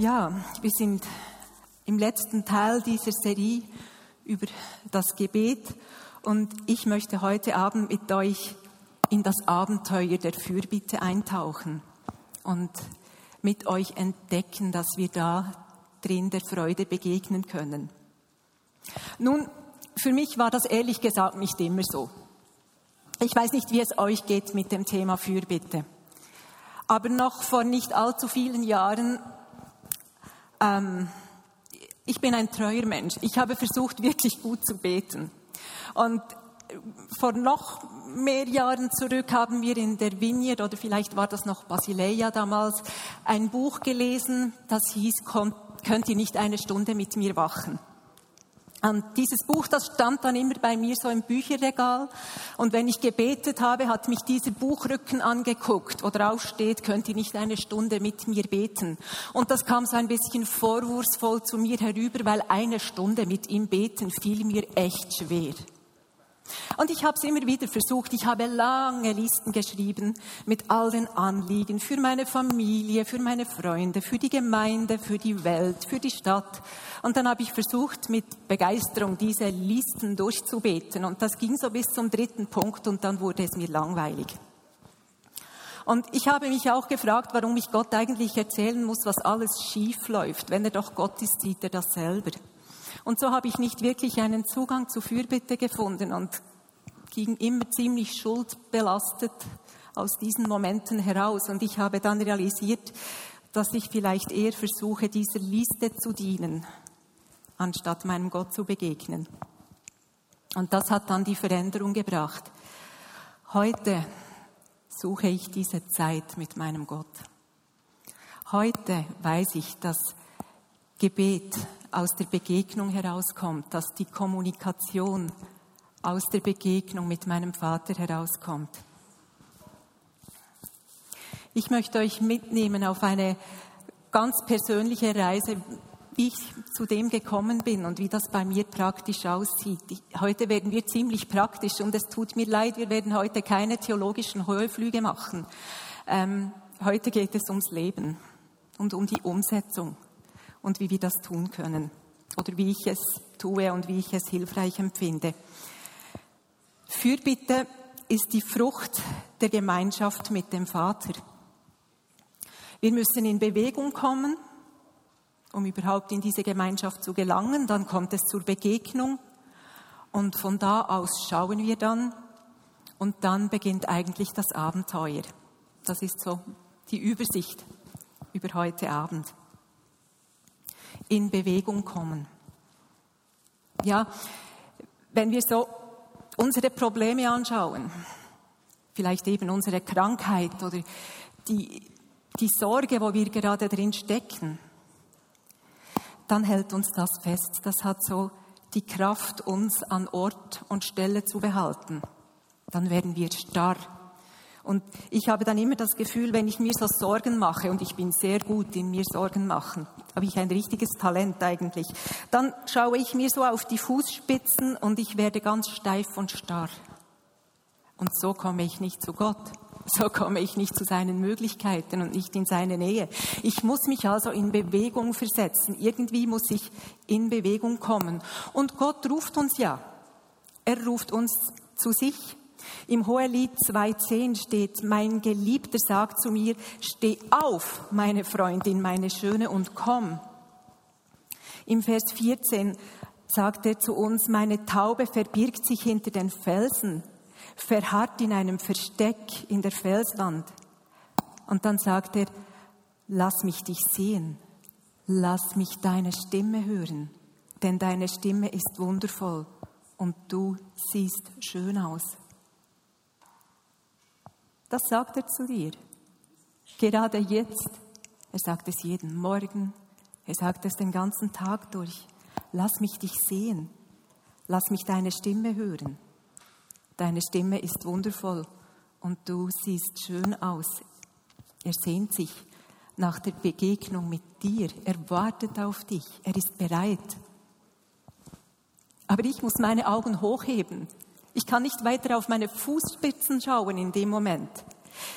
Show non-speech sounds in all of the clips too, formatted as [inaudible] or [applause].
Ja, wir sind im letzten Teil dieser Serie über das Gebet und ich möchte heute Abend mit euch in das Abenteuer der Fürbitte eintauchen und mit euch entdecken, dass wir da drin der Freude begegnen können. Nun, für mich war das ehrlich gesagt nicht immer so. Ich weiß nicht, wie es euch geht mit dem Thema Fürbitte. Aber noch vor nicht allzu vielen Jahren ähm, ich bin ein treuer Mensch. Ich habe versucht, wirklich gut zu beten. Und vor noch mehr Jahren zurück haben wir in der Vineyard, oder vielleicht war das noch Basileia damals, ein Buch gelesen, das hieß, könnt ihr nicht eine Stunde mit mir wachen? Und dieses Buch, das stand dann immer bei mir so im Bücherregal. Und wenn ich gebetet habe, hat mich dieser Buchrücken angeguckt, wo drauf steht, könnt ihr nicht eine Stunde mit mir beten. Und das kam so ein bisschen vorwurfsvoll zu mir herüber, weil eine Stunde mit ihm beten fiel mir echt schwer. Und ich habe es immer wieder versucht. Ich habe lange Listen geschrieben mit all den Anliegen für meine Familie, für meine Freunde, für die Gemeinde, für die Welt, für die Stadt. Und dann habe ich versucht, mit Begeisterung diese Listen durchzubeten. Und das ging so bis zum dritten Punkt und dann wurde es mir langweilig. Und ich habe mich auch gefragt, warum ich Gott eigentlich erzählen muss, was alles schief läuft. Wenn er doch Gott ist, sieht er das selber. Und so habe ich nicht wirklich einen Zugang zu Fürbitte gefunden und ging immer ziemlich schuldbelastet aus diesen Momenten heraus. Und ich habe dann realisiert, dass ich vielleicht eher versuche, dieser Liste zu dienen, anstatt meinem Gott zu begegnen. Und das hat dann die Veränderung gebracht. Heute suche ich diese Zeit mit meinem Gott. Heute weiß ich, dass Gebet aus der Begegnung herauskommt, dass die Kommunikation aus der Begegnung mit meinem Vater herauskommt. Ich möchte euch mitnehmen auf eine ganz persönliche Reise, wie ich zu dem gekommen bin und wie das bei mir praktisch aussieht. Heute werden wir ziemlich praktisch und es tut mir leid, wir werden heute keine theologischen Höheflüge machen. Ähm, heute geht es ums Leben und um die Umsetzung und wie wir das tun können oder wie ich es tue und wie ich es hilfreich empfinde. Fürbitte ist die Frucht der Gemeinschaft mit dem Vater. Wir müssen in Bewegung kommen, um überhaupt in diese Gemeinschaft zu gelangen. Dann kommt es zur Begegnung und von da aus schauen wir dann und dann beginnt eigentlich das Abenteuer. Das ist so die Übersicht über heute Abend in Bewegung kommen. Ja, wenn wir so unsere Probleme anschauen, vielleicht eben unsere Krankheit oder die, die Sorge, wo wir gerade drin stecken, dann hält uns das fest. Das hat so die Kraft, uns an Ort und Stelle zu behalten. Dann werden wir starr und ich habe dann immer das Gefühl, wenn ich mir so Sorgen mache, und ich bin sehr gut in mir Sorgen machen, habe ich ein richtiges Talent eigentlich, dann schaue ich mir so auf die Fußspitzen und ich werde ganz steif und starr. Und so komme ich nicht zu Gott. So komme ich nicht zu seinen Möglichkeiten und nicht in seine Nähe. Ich muss mich also in Bewegung versetzen. Irgendwie muss ich in Bewegung kommen. Und Gott ruft uns ja. Er ruft uns zu sich. Im Hohelied 2.10 steht, mein Geliebter sagt zu mir, steh auf, meine Freundin, meine Schöne, und komm. Im Vers 14 sagt er zu uns, meine Taube verbirgt sich hinter den Felsen, verharrt in einem Versteck in der Felswand. Und dann sagt er, lass mich dich sehen, lass mich deine Stimme hören, denn deine Stimme ist wundervoll und du siehst schön aus. Das sagt er zu dir. Gerade jetzt, Er sagt es jeden Morgen. Er sagt es den ganzen Tag durch. Lass mich dich sehen. Lass mich deine Stimme hören. Deine Stimme ist wundervoll und du siehst schön aus. Er sehnt sich nach der Begegnung mit dir. Er wartet auf dich. Er ist bereit. Aber ich muss meine Augen hochheben. Ich kann nicht weiter auf meine Fußspitzen schauen in dem Moment.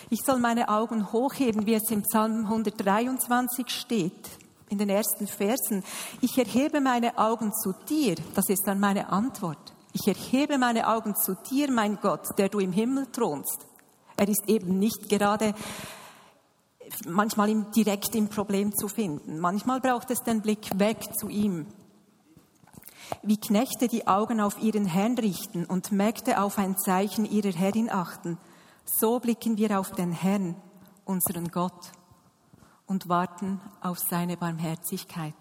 Ich soll meine Augen hochheben, wie es im Psalm 123 steht, in den ersten Versen. Ich erhebe meine Augen zu dir. Das ist dann meine Antwort. Ich erhebe meine Augen zu dir, mein Gott, der du im Himmel thronst. Er ist eben nicht gerade manchmal direkt im Problem zu finden. Manchmal braucht es den Blick weg zu ihm. Wie Knechte die Augen auf ihren Herrn richten und Mägde auf ein Zeichen ihrer Herrin achten, so blicken wir auf den Herrn, unseren Gott, und warten auf seine Barmherzigkeit.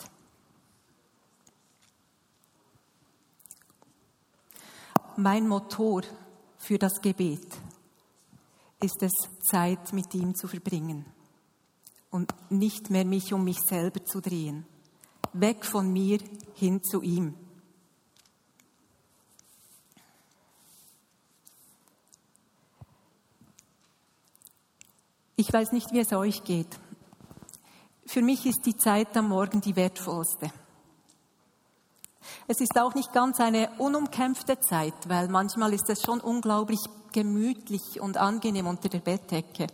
Mein Motor für das Gebet ist es, Zeit mit ihm zu verbringen und nicht mehr mich um mich selber zu drehen. Weg von mir hin zu ihm. Ich weiß nicht, wie es euch geht. Für mich ist die Zeit am Morgen die wertvollste. Es ist auch nicht ganz eine unumkämpfte Zeit, weil manchmal ist es schon unglaublich gemütlich und angenehm unter der Bettdecke.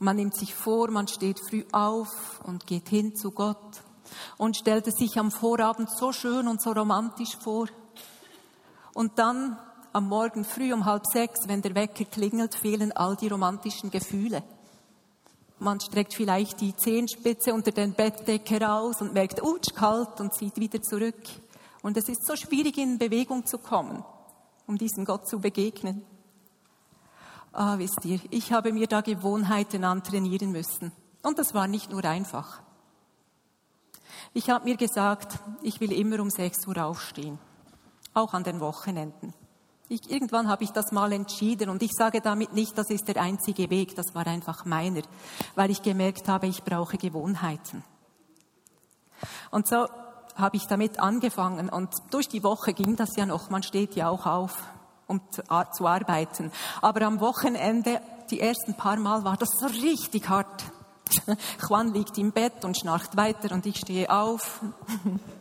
Man nimmt sich vor, man steht früh auf und geht hin zu Gott und stellt es sich am Vorabend so schön und so romantisch vor. Und dann am Morgen früh um halb sechs, wenn der Wecker klingelt, fehlen all die romantischen Gefühle. Man streckt vielleicht die Zehenspitze unter den Bettdecke raus und merkt, utsch, kalt und zieht wieder zurück. Und es ist so schwierig, in Bewegung zu kommen, um diesem Gott zu begegnen. Ah, wisst ihr, ich habe mir da Gewohnheiten antrainieren müssen. Und das war nicht nur einfach. Ich habe mir gesagt, ich will immer um 6 Uhr aufstehen, auch an den Wochenenden. Ich, irgendwann habe ich das mal entschieden und ich sage damit nicht, das ist der einzige Weg, das war einfach meiner, weil ich gemerkt habe, ich brauche Gewohnheiten. Und so habe ich damit angefangen und durch die Woche ging das ja noch, man steht ja auch auf um zu arbeiten. Aber am Wochenende, die ersten paar Mal, war das so richtig hart. [laughs] Juan liegt im Bett und schnarcht weiter und ich stehe auf. [laughs]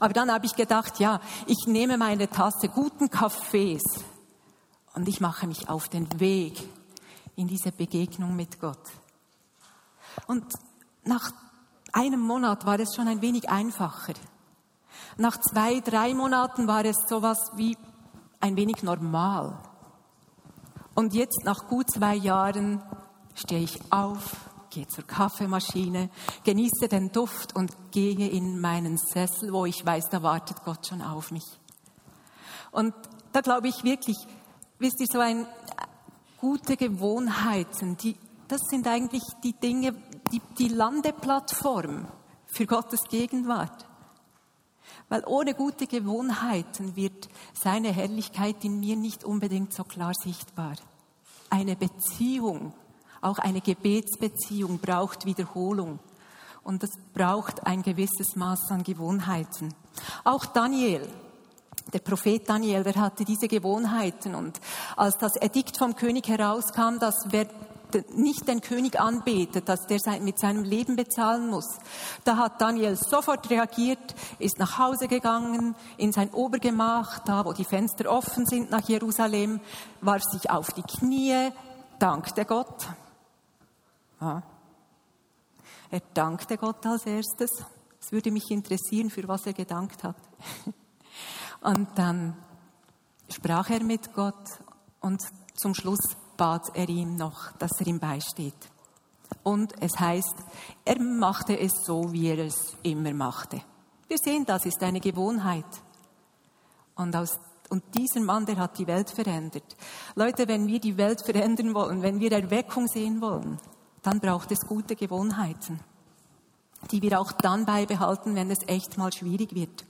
Aber dann habe ich gedacht, ja, ich nehme meine Tasse guten Kaffees und ich mache mich auf den Weg in diese Begegnung mit Gott. Und nach einem Monat war es schon ein wenig einfacher. Nach zwei, drei Monaten war es sowas wie ein wenig normal. Und jetzt, nach gut zwei Jahren, stehe ich auf, gehe zur Kaffeemaschine, genieße den Duft und gehe in meinen Sessel, wo ich weiß, da wartet Gott schon auf mich. Und da glaube ich wirklich, wisst ihr, so ein gute Gewohnheiten, die, das sind eigentlich die Dinge, die, die Landeplattform für Gottes Gegenwart. Weil ohne gute Gewohnheiten wird seine Herrlichkeit in mir nicht unbedingt so klar sichtbar. Eine Beziehung, auch eine Gebetsbeziehung braucht Wiederholung. Und es braucht ein gewisses Maß an Gewohnheiten. Auch Daniel, der Prophet Daniel, der hatte diese Gewohnheiten. Und als das Edikt vom König herauskam, dass wer nicht den König anbetet, dass der mit seinem Leben bezahlen muss. Da hat Daniel sofort reagiert, ist nach Hause gegangen, in sein Obergemach, da wo die Fenster offen sind nach Jerusalem, warf sich auf die Knie, dankte Gott. Ja. Er dankte Gott als erstes. Es würde mich interessieren, für was er gedankt hat. [laughs] Und dann sprach er mit Gott und zum Schluss bat er ihm noch, dass er ihm beisteht. Und es heißt, er machte es so, wie er es immer machte. Wir sehen, das ist eine Gewohnheit. Und, aus, und dieser Mann, der hat die Welt verändert. Leute, wenn wir die Welt verändern wollen, wenn wir Erweckung sehen wollen, dann braucht es gute Gewohnheiten, die wir auch dann beibehalten, wenn es echt mal schwierig wird.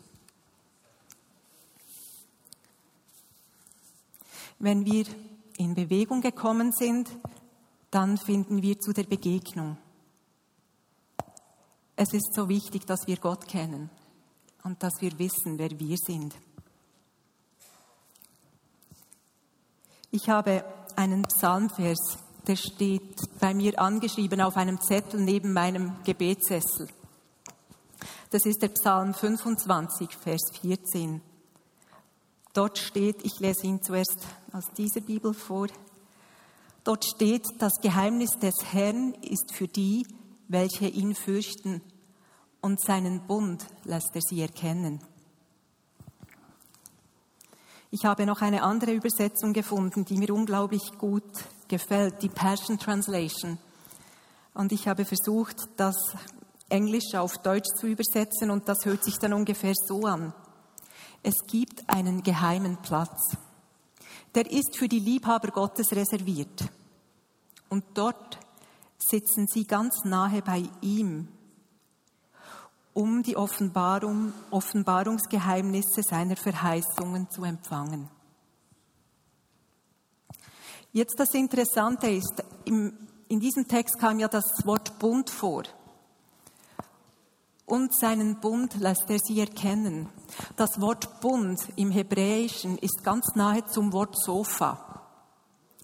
Wenn wir in Bewegung gekommen sind, dann finden wir zu der Begegnung. Es ist so wichtig, dass wir Gott kennen und dass wir wissen, wer wir sind. Ich habe einen Psalmvers, der steht bei mir angeschrieben auf einem Zettel neben meinem Gebetssessel. Das ist der Psalm 25, Vers 14. Dort steht, ich lese ihn zuerst aus dieser Bibel vor, dort steht, das Geheimnis des Herrn ist für die, welche ihn fürchten, und seinen Bund lässt er sie erkennen. Ich habe noch eine andere Übersetzung gefunden, die mir unglaublich gut gefällt, die Passion Translation. Und ich habe versucht, das Englisch auf Deutsch zu übersetzen und das hört sich dann ungefähr so an. Es gibt einen geheimen Platz. Der ist für die Liebhaber Gottes reserviert. Und dort sitzen sie ganz nahe bei ihm, um die Offenbarung, Offenbarungsgeheimnisse seiner Verheißungen zu empfangen. Jetzt das Interessante ist, in diesem Text kam ja das Wort Bund vor. Und seinen Bund lässt er sie erkennen. Das Wort Bund im Hebräischen ist ganz nahe zum Wort Sofa.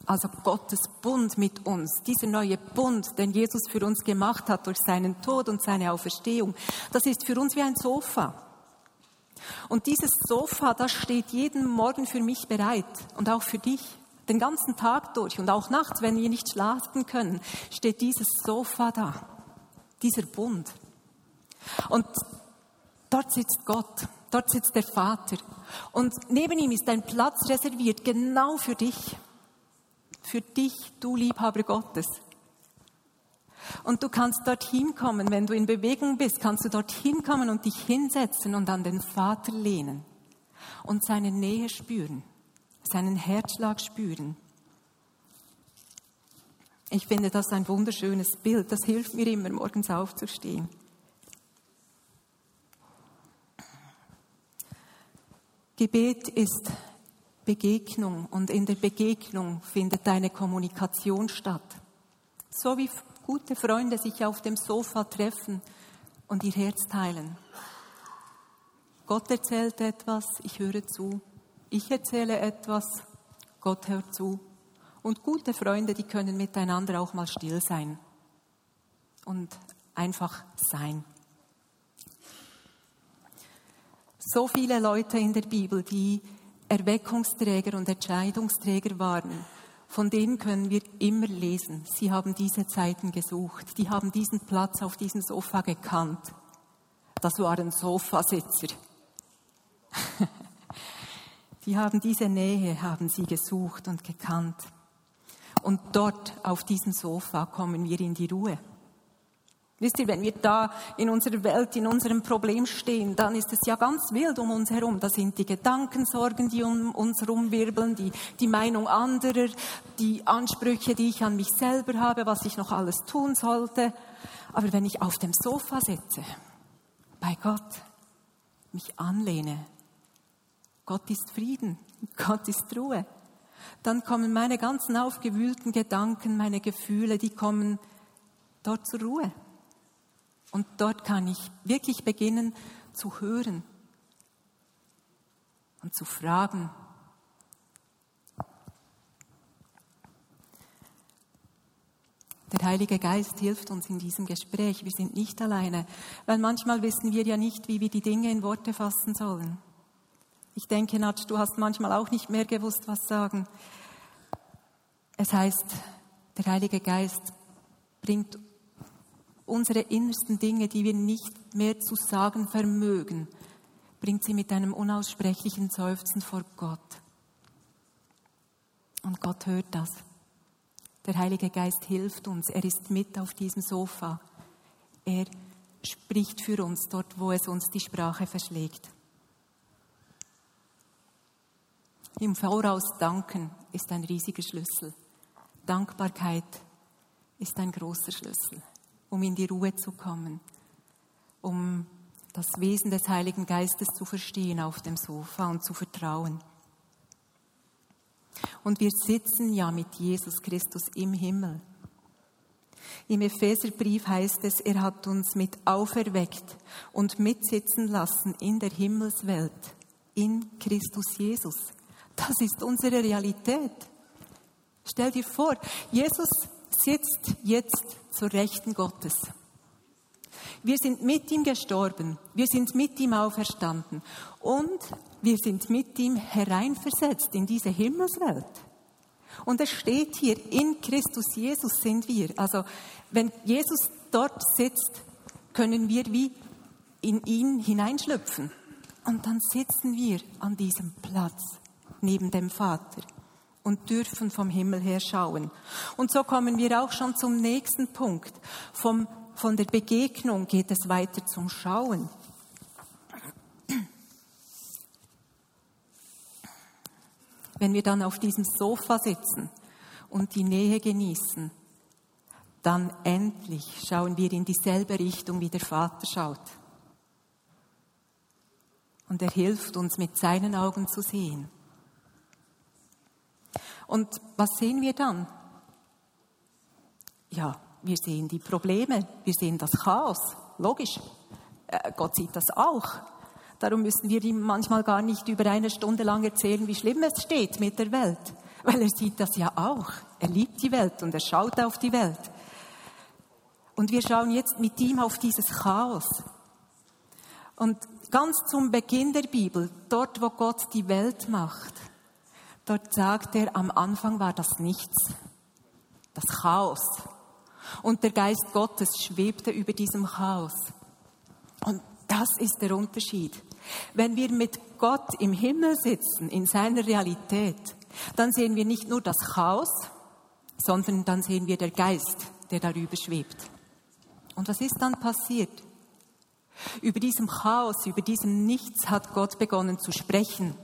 Also Gottes Bund mit uns, dieser neue Bund, den Jesus für uns gemacht hat durch seinen Tod und seine Auferstehung, das ist für uns wie ein Sofa. Und dieses Sofa, das steht jeden Morgen für mich bereit und auch für dich. Den ganzen Tag durch und auch nachts, wenn wir nicht schlafen können, steht dieses Sofa da, dieser Bund. Und dort sitzt Gott, dort sitzt der Vater. Und neben ihm ist ein Platz reserviert, genau für dich. Für dich, du Liebhaber Gottes. Und du kannst dorthin kommen, wenn du in Bewegung bist, kannst du dorthin kommen und dich hinsetzen und an den Vater lehnen und seine Nähe spüren seinen Herzschlag spüren. Ich finde das ein wunderschönes Bild. Das hilft mir immer, morgens aufzustehen. Gebet ist Begegnung und in der Begegnung findet eine Kommunikation statt. So wie gute Freunde sich auf dem Sofa treffen und ihr Herz teilen. Gott erzählt etwas, ich höre zu. Ich erzähle etwas, Gott hört zu. Und gute Freunde, die können miteinander auch mal still sein und einfach sein. So viele Leute in der Bibel, die Erweckungsträger und Entscheidungsträger waren, von denen können wir immer lesen. Sie haben diese Zeiten gesucht. Die haben diesen Platz auf diesem Sofa gekannt. Das waren Sofasitzer. [laughs] Die haben diese Nähe, haben sie gesucht und gekannt. Und dort auf diesem Sofa kommen wir in die Ruhe. Wisst ihr, wenn wir da in unserer Welt, in unserem Problem stehen, dann ist es ja ganz wild um uns herum. Da sind die Gedankensorgen, die um uns rumwirbeln, die, die Meinung anderer, die Ansprüche, die ich an mich selber habe, was ich noch alles tun sollte. Aber wenn ich auf dem Sofa sitze, bei Gott, mich anlehne, Gott ist Frieden, [laughs] Gott ist Ruhe. Dann kommen meine ganzen aufgewühlten Gedanken, meine Gefühle, die kommen dort zur Ruhe. Und dort kann ich wirklich beginnen zu hören und zu fragen. Der Heilige Geist hilft uns in diesem Gespräch. Wir sind nicht alleine, weil manchmal wissen wir ja nicht, wie wir die Dinge in Worte fassen sollen. Ich denke, Natsch, du hast manchmal auch nicht mehr gewusst, was sagen. Es heißt, der Heilige Geist bringt unsere innersten Dinge, die wir nicht mehr zu sagen vermögen, bringt sie mit einem unaussprechlichen Seufzen vor Gott. Und Gott hört das. Der Heilige Geist hilft uns. Er ist mit auf diesem Sofa. Er spricht für uns dort, wo es uns die Sprache verschlägt. Im Voraus danken ist ein riesiger Schlüssel. Dankbarkeit ist ein großer Schlüssel, um in die Ruhe zu kommen, um das Wesen des Heiligen Geistes zu verstehen auf dem Sofa und zu vertrauen. Und wir sitzen ja mit Jesus Christus im Himmel. Im Epheserbrief heißt es, er hat uns mit auferweckt und mitsitzen lassen in der Himmelswelt, in Christus Jesus. Das ist unsere Realität. Stell dir vor, Jesus sitzt jetzt zur Rechten Gottes. Wir sind mit ihm gestorben, wir sind mit ihm auferstanden und wir sind mit ihm hereinversetzt in diese Himmelswelt. Und es steht hier, in Christus Jesus sind wir. Also wenn Jesus dort sitzt, können wir wie in ihn hineinschlüpfen. Und dann sitzen wir an diesem Platz neben dem Vater und dürfen vom Himmel her schauen. Und so kommen wir auch schon zum nächsten Punkt. Vom, von der Begegnung geht es weiter zum Schauen. Wenn wir dann auf diesem Sofa sitzen und die Nähe genießen, dann endlich schauen wir in dieselbe Richtung, wie der Vater schaut. Und er hilft uns mit seinen Augen zu sehen. Und was sehen wir dann? Ja, wir sehen die Probleme, wir sehen das Chaos, logisch. Äh, Gott sieht das auch. Darum müssen wir ihm manchmal gar nicht über eine Stunde lang erzählen, wie schlimm es steht mit der Welt, weil er sieht das ja auch. Er liebt die Welt und er schaut auf die Welt. Und wir schauen jetzt mit ihm auf dieses Chaos. Und ganz zum Beginn der Bibel, dort wo Gott die Welt macht, dort sagt er, am Anfang war das Nichts, das Chaos. Und der Geist Gottes schwebte über diesem Chaos. Und das ist der Unterschied. Wenn wir mit Gott im Himmel sitzen, in seiner Realität, dann sehen wir nicht nur das Chaos, sondern dann sehen wir der Geist, der darüber schwebt. Und was ist dann passiert? Über diesem Chaos, über diesem Nichts hat Gott begonnen zu sprechen.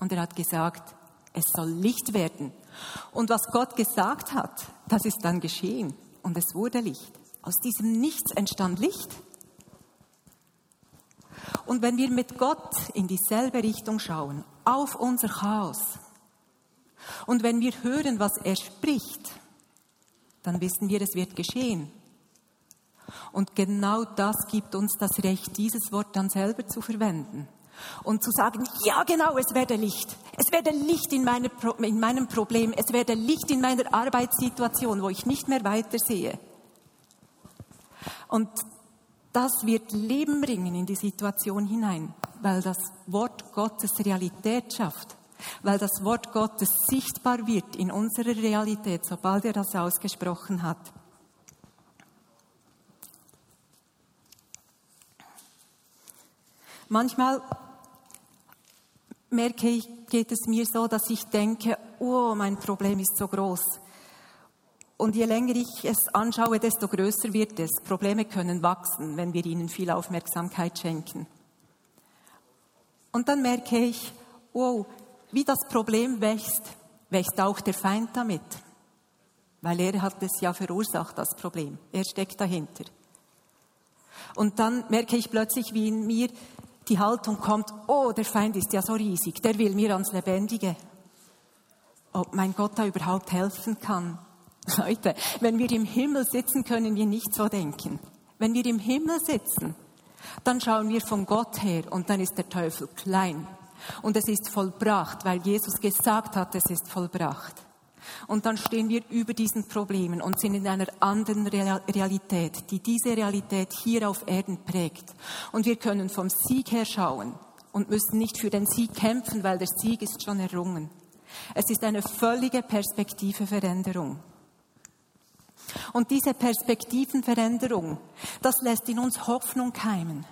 Und er hat gesagt, es soll Licht werden. Und was Gott gesagt hat, das ist dann geschehen. Und es wurde Licht. Aus diesem Nichts entstand Licht. Und wenn wir mit Gott in dieselbe Richtung schauen, auf unser Chaos, und wenn wir hören, was er spricht, dann wissen wir, es wird geschehen. Und genau das gibt uns das Recht, dieses Wort dann selber zu verwenden und zu sagen, ja genau, es werde Licht. Es werde Licht in, meine, in meinem Problem. Es werde Licht in meiner Arbeitssituation, wo ich nicht mehr weitersehe. Und das wird Leben bringen in die Situation hinein, weil das Wort Gottes Realität schafft, weil das Wort Gottes sichtbar wird in unserer Realität, sobald er das ausgesprochen hat. Manchmal merke ich, geht es mir so, dass ich denke, oh, mein Problem ist so groß. Und je länger ich es anschaue, desto größer wird es. Probleme können wachsen, wenn wir ihnen viel Aufmerksamkeit schenken. Und dann merke ich, wow, wie das Problem wächst, wächst auch der Feind damit. Weil er hat es ja verursacht, das Problem. Er steckt dahinter. Und dann merke ich plötzlich, wie in mir die Haltung kommt, oh, der Feind ist ja so riesig, der will mir ans Lebendige. Ob mein Gott da überhaupt helfen kann. [laughs] Leute, wenn wir im Himmel sitzen, können wir nicht so denken. Wenn wir im Himmel sitzen, dann schauen wir von Gott her und dann ist der Teufel klein. Und es ist vollbracht, weil Jesus gesagt hat, es ist vollbracht. Und dann stehen wir über diesen Problemen und sind in einer anderen Realität, die diese Realität hier auf Erden prägt. Und wir können vom Sieg her schauen und müssen nicht für den Sieg kämpfen, weil der Sieg ist schon errungen. Es ist eine völlige Perspektiveveränderung. Und diese Perspektivenveränderung, das lässt in uns Hoffnung keimen.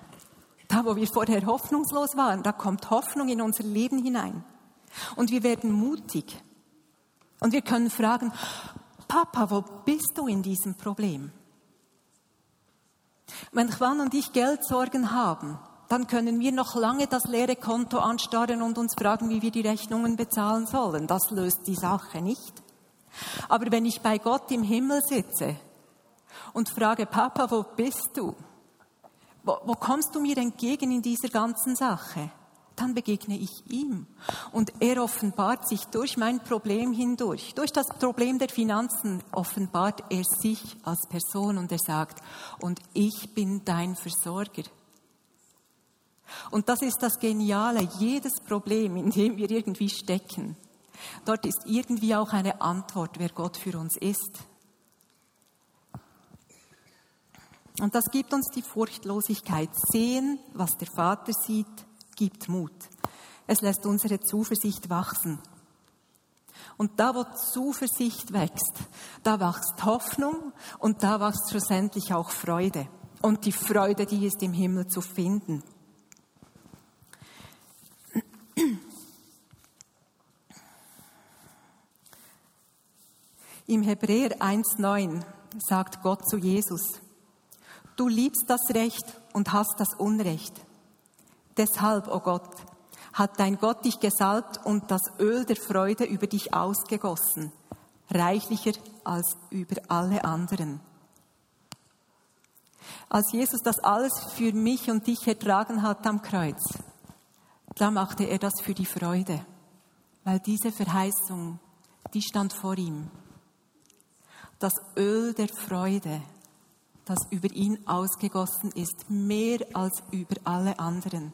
Da, wo wir vorher hoffnungslos waren, da kommt Hoffnung in unser Leben hinein. Und wir werden mutig. Und wir können fragen, Papa, wo bist du in diesem Problem? Wenn Juan und ich Geldsorgen haben, dann können wir noch lange das leere Konto anstarren und uns fragen, wie wir die Rechnungen bezahlen sollen. Das löst die Sache nicht. Aber wenn ich bei Gott im Himmel sitze und frage, Papa, wo bist du? Wo, wo kommst du mir entgegen in dieser ganzen Sache? Dann begegne ich ihm. Und er offenbart sich durch mein Problem hindurch. Durch das Problem der Finanzen offenbart er sich als Person und er sagt, und ich bin dein Versorger. Und das ist das Geniale, jedes Problem, in dem wir irgendwie stecken. Dort ist irgendwie auch eine Antwort, wer Gott für uns ist. Und das gibt uns die Furchtlosigkeit. Sehen, was der Vater sieht, gibt Mut. Es lässt unsere Zuversicht wachsen. Und da, wo Zuversicht wächst, da wächst Hoffnung und da wächst schlussendlich auch Freude. Und die Freude, die ist im Himmel zu finden. Im Hebräer 1.9 sagt Gott zu Jesus, du liebst das Recht und hast das Unrecht. Deshalb, o oh Gott, hat dein Gott dich gesalbt und das Öl der Freude über dich ausgegossen, reichlicher als über alle anderen. Als Jesus das alles für mich und dich ertragen hat am Kreuz, da machte er das für die Freude, weil diese Verheißung, die stand vor ihm. Das Öl der Freude, das über ihn ausgegossen ist, mehr als über alle anderen.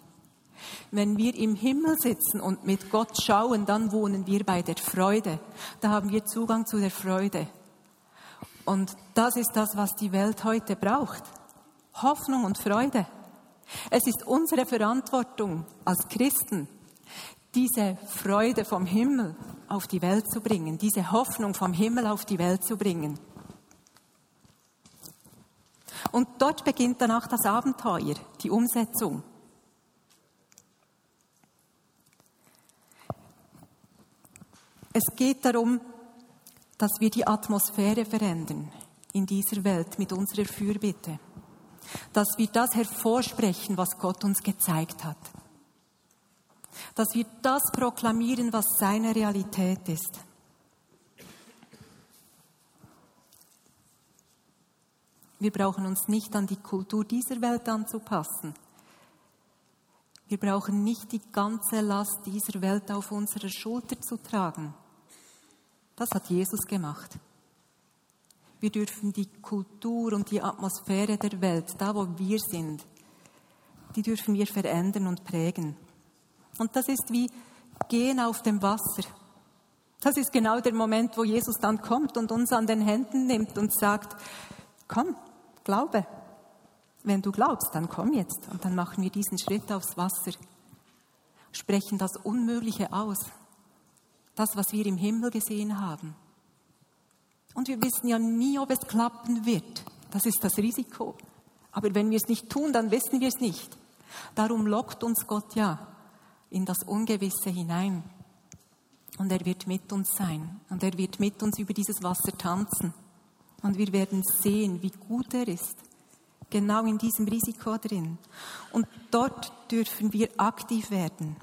Wenn wir im Himmel sitzen und mit Gott schauen, dann wohnen wir bei der Freude. Da haben wir Zugang zu der Freude. Und das ist das, was die Welt heute braucht. Hoffnung und Freude. Es ist unsere Verantwortung als Christen, diese Freude vom Himmel auf die Welt zu bringen, diese Hoffnung vom Himmel auf die Welt zu bringen. Und dort beginnt dann auch das Abenteuer, die Umsetzung. Es geht darum, dass wir die Atmosphäre verändern in dieser Welt mit unserer Fürbitte. Dass wir das hervorsprechen, was Gott uns gezeigt hat. Dass wir das proklamieren, was seine Realität ist. Wir brauchen uns nicht an die Kultur dieser Welt anzupassen. Wir brauchen nicht die ganze Last dieser Welt auf unserer Schulter zu tragen. Das hat Jesus gemacht. Wir dürfen die Kultur und die Atmosphäre der Welt, da wo wir sind, die dürfen wir verändern und prägen. Und das ist wie gehen auf dem Wasser. Das ist genau der Moment, wo Jesus dann kommt und uns an den Händen nimmt und sagt, komm, glaube. Wenn du glaubst, dann komm jetzt. Und dann machen wir diesen Schritt aufs Wasser, sprechen das Unmögliche aus das, was wir im Himmel gesehen haben. Und wir wissen ja nie, ob es klappen wird. Das ist das Risiko. Aber wenn wir es nicht tun, dann wissen wir es nicht. Darum lockt uns Gott ja in das Ungewisse hinein. Und er wird mit uns sein. Und er wird mit uns über dieses Wasser tanzen. Und wir werden sehen, wie gut er ist. Genau in diesem Risiko drin. Und dort dürfen wir aktiv werden.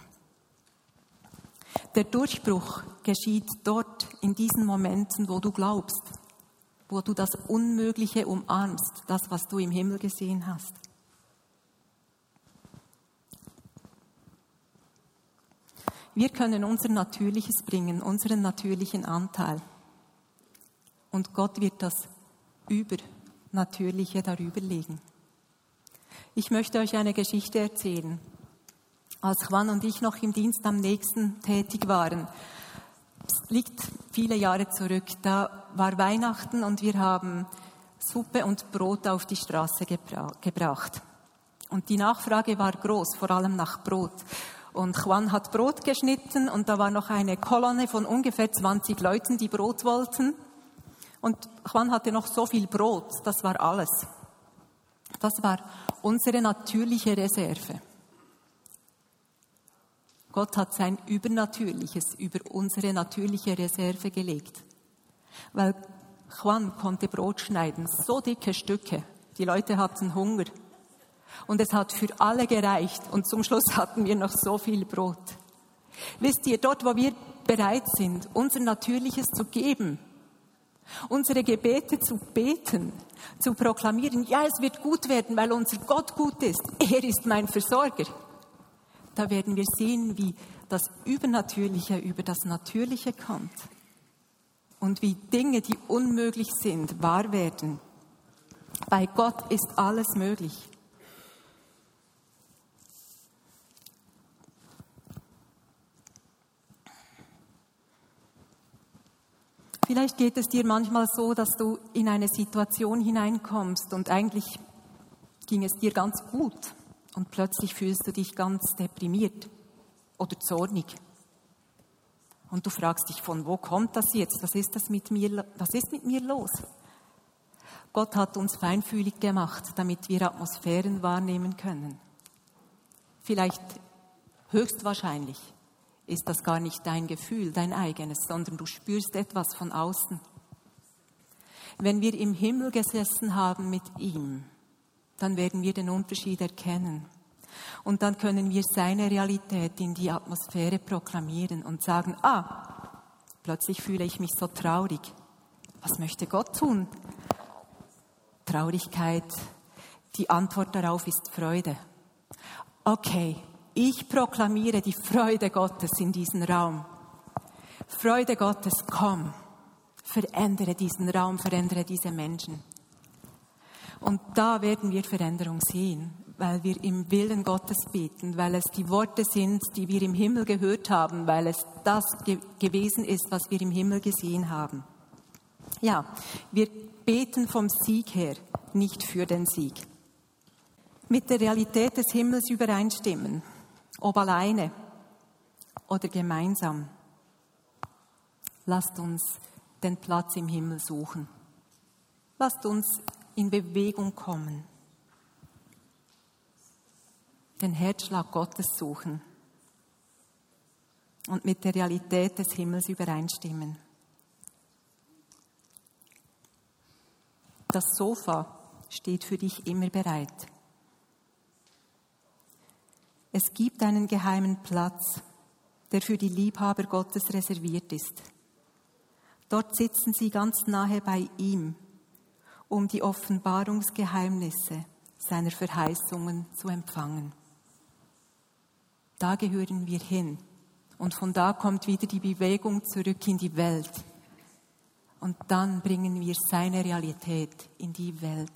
Der Durchbruch geschieht dort in diesen Momenten, wo du glaubst, wo du das Unmögliche umarmst, das, was du im Himmel gesehen hast. Wir können unser Natürliches bringen, unseren natürlichen Anteil. Und Gott wird das Übernatürliche darüber legen. Ich möchte euch eine Geschichte erzählen als Juan und ich noch im Dienst am nächsten tätig waren. Es liegt viele Jahre zurück. Da war Weihnachten und wir haben Suppe und Brot auf die Straße gebra gebracht. Und die Nachfrage war groß, vor allem nach Brot. Und Juan hat Brot geschnitten und da war noch eine Kolonne von ungefähr 20 Leuten, die Brot wollten. Und Juan hatte noch so viel Brot, das war alles. Das war unsere natürliche Reserve. Gott hat sein Übernatürliches über unsere natürliche Reserve gelegt. Weil Juan konnte Brot schneiden, so dicke Stücke. Die Leute hatten Hunger. Und es hat für alle gereicht. Und zum Schluss hatten wir noch so viel Brot. Wisst ihr, dort, wo wir bereit sind, unser Natürliches zu geben, unsere Gebete zu beten, zu proklamieren, ja, es wird gut werden, weil unser Gott gut ist. Er ist mein Versorger da werden wir sehen, wie das Übernatürliche über das Natürliche kommt und wie Dinge, die unmöglich sind, wahr werden. Bei Gott ist alles möglich. Vielleicht geht es dir manchmal so, dass du in eine Situation hineinkommst und eigentlich ging es dir ganz gut und plötzlich fühlst du dich ganz deprimiert oder zornig. Und du fragst dich, von wo kommt das jetzt? Was ist, das mit mir, was ist mit mir los? Gott hat uns feinfühlig gemacht, damit wir Atmosphären wahrnehmen können. Vielleicht höchstwahrscheinlich ist das gar nicht dein Gefühl, dein eigenes, sondern du spürst etwas von außen. Wenn wir im Himmel gesessen haben mit ihm, dann werden wir den Unterschied erkennen. Und dann können wir seine Realität in die Atmosphäre proklamieren und sagen, ah, plötzlich fühle ich mich so traurig. Was möchte Gott tun? Traurigkeit, die Antwort darauf ist Freude. Okay, ich proklamiere die Freude Gottes in diesen Raum. Freude Gottes, komm, verändere diesen Raum, verändere diese Menschen. Und da werden wir Veränderung sehen, weil wir im Willen Gottes beten, weil es die Worte sind, die wir im Himmel gehört haben, weil es das ge gewesen ist, was wir im Himmel gesehen haben. Ja, wir beten vom Sieg her, nicht für den Sieg. Mit der Realität des Himmels übereinstimmen ob alleine oder gemeinsam. Lasst uns den Platz im Himmel suchen. Lasst uns in Bewegung kommen. Den Herzschlag Gottes suchen und mit der Realität des Himmels übereinstimmen. Das Sofa steht für dich immer bereit. Es gibt einen geheimen Platz, der für die Liebhaber Gottes reserviert ist. Dort sitzen sie ganz nahe bei ihm, um die Offenbarungsgeheimnisse seiner Verheißungen zu empfangen. Da gehören wir hin und von da kommt wieder die Bewegung zurück in die Welt. Und dann bringen wir seine Realität in die Welt.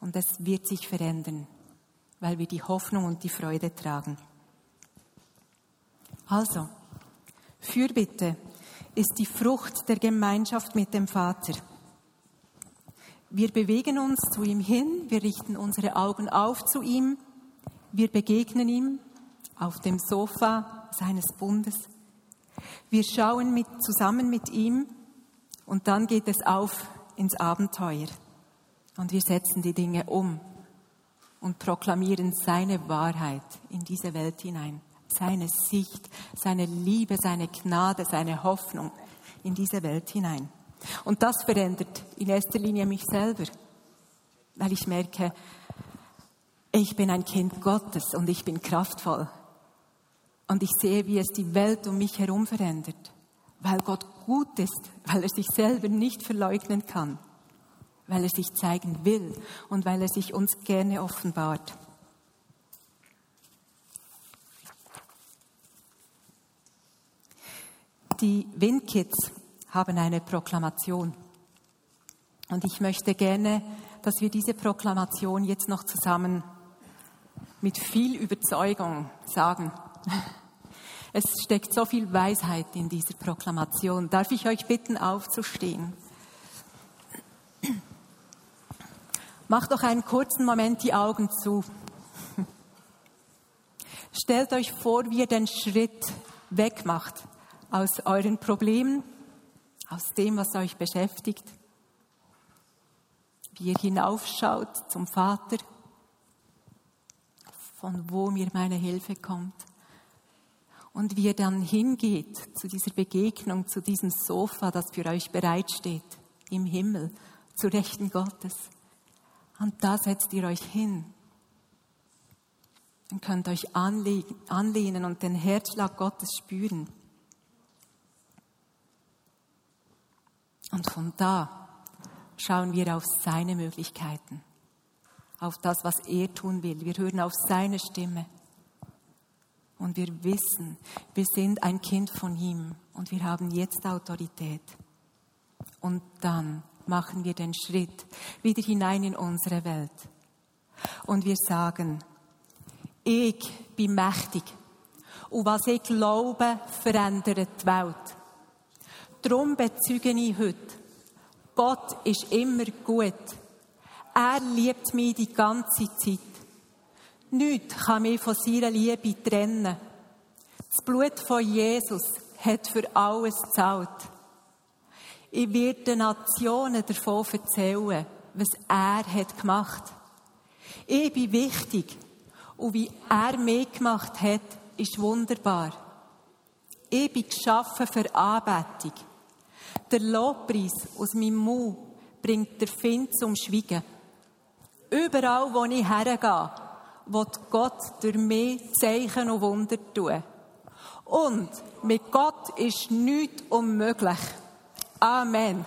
Und es wird sich verändern weil wir die Hoffnung und die Freude tragen. Also, Fürbitte ist die Frucht der Gemeinschaft mit dem Vater. Wir bewegen uns zu ihm hin, wir richten unsere Augen auf zu ihm, wir begegnen ihm auf dem Sofa seines Bundes. Wir schauen mit, zusammen mit ihm und dann geht es auf ins Abenteuer und wir setzen die Dinge um und proklamieren seine Wahrheit in diese Welt hinein. Seine Sicht, seine Liebe, seine Gnade, seine Hoffnung in diese Welt hinein. Und das verändert in erster Linie mich selber, weil ich merke, ich bin ein Kind Gottes und ich bin kraftvoll. Und ich sehe, wie es die Welt um mich herum verändert, weil Gott gut ist, weil er sich selber nicht verleugnen kann weil er sich zeigen will und weil er sich uns gerne offenbart. Die Windkids haben eine Proklamation. Und ich möchte gerne, dass wir diese Proklamation jetzt noch zusammen mit viel Überzeugung sagen. [laughs] Es steckt so viel Weisheit in dieser Proklamation. Darf ich euch bitten, aufzustehen? [clears throat] Macht doch einen kurzen Moment die Augen zu. [laughs] Stellt euch vor, wie ihr den Schritt wegmacht aus euren Problemen, aus dem, was euch beschäftigt. Wie ihr hinaufschaut zum Vater, von wo mir meine Hilfe kommt. Und wie ihr dann hingeht zu dieser Begegnung, zu diesem Sofa, das für euch bereitsteht, im Himmel, zu Rechten Gottes. Und da setzt ihr euch hin und könnt euch anlehnen und den Herzschlag Gottes spüren. Und von da schauen wir auf seine Möglichkeiten, auf das, was er tun will. Wir hören auf seine Stimme Und wir wissen, wir sind ein Kind von ihm und wir haben jetzt Autorität. Und dann machen wir den Schritt wieder hinein in unsere Welt. Und wir sagen, ich bin mächtig. Und was ich glaube, verändert die Welt. Darum bezeuge ich heute, Gott ist immer gut. Er liebt mich die ganze Zeit. Nichts kann mich von seiner Liebe trennen. Das Blut von Jesus hat für alles gezahlt. Ich werde den Nationen davon erzählen, was er hat gemacht. Ich bin wichtig und wie er mich gemacht hat, ist wunderbar. Ich bin geschaffen für Anbetung. Der Lobpreis aus meinem Mund bringt der Find zum Schweigen. Überall, wo ich hergehe, wird Gott durch mich Zeichen und Wunder tun. Und mit Gott ist nichts unmöglich. Amen.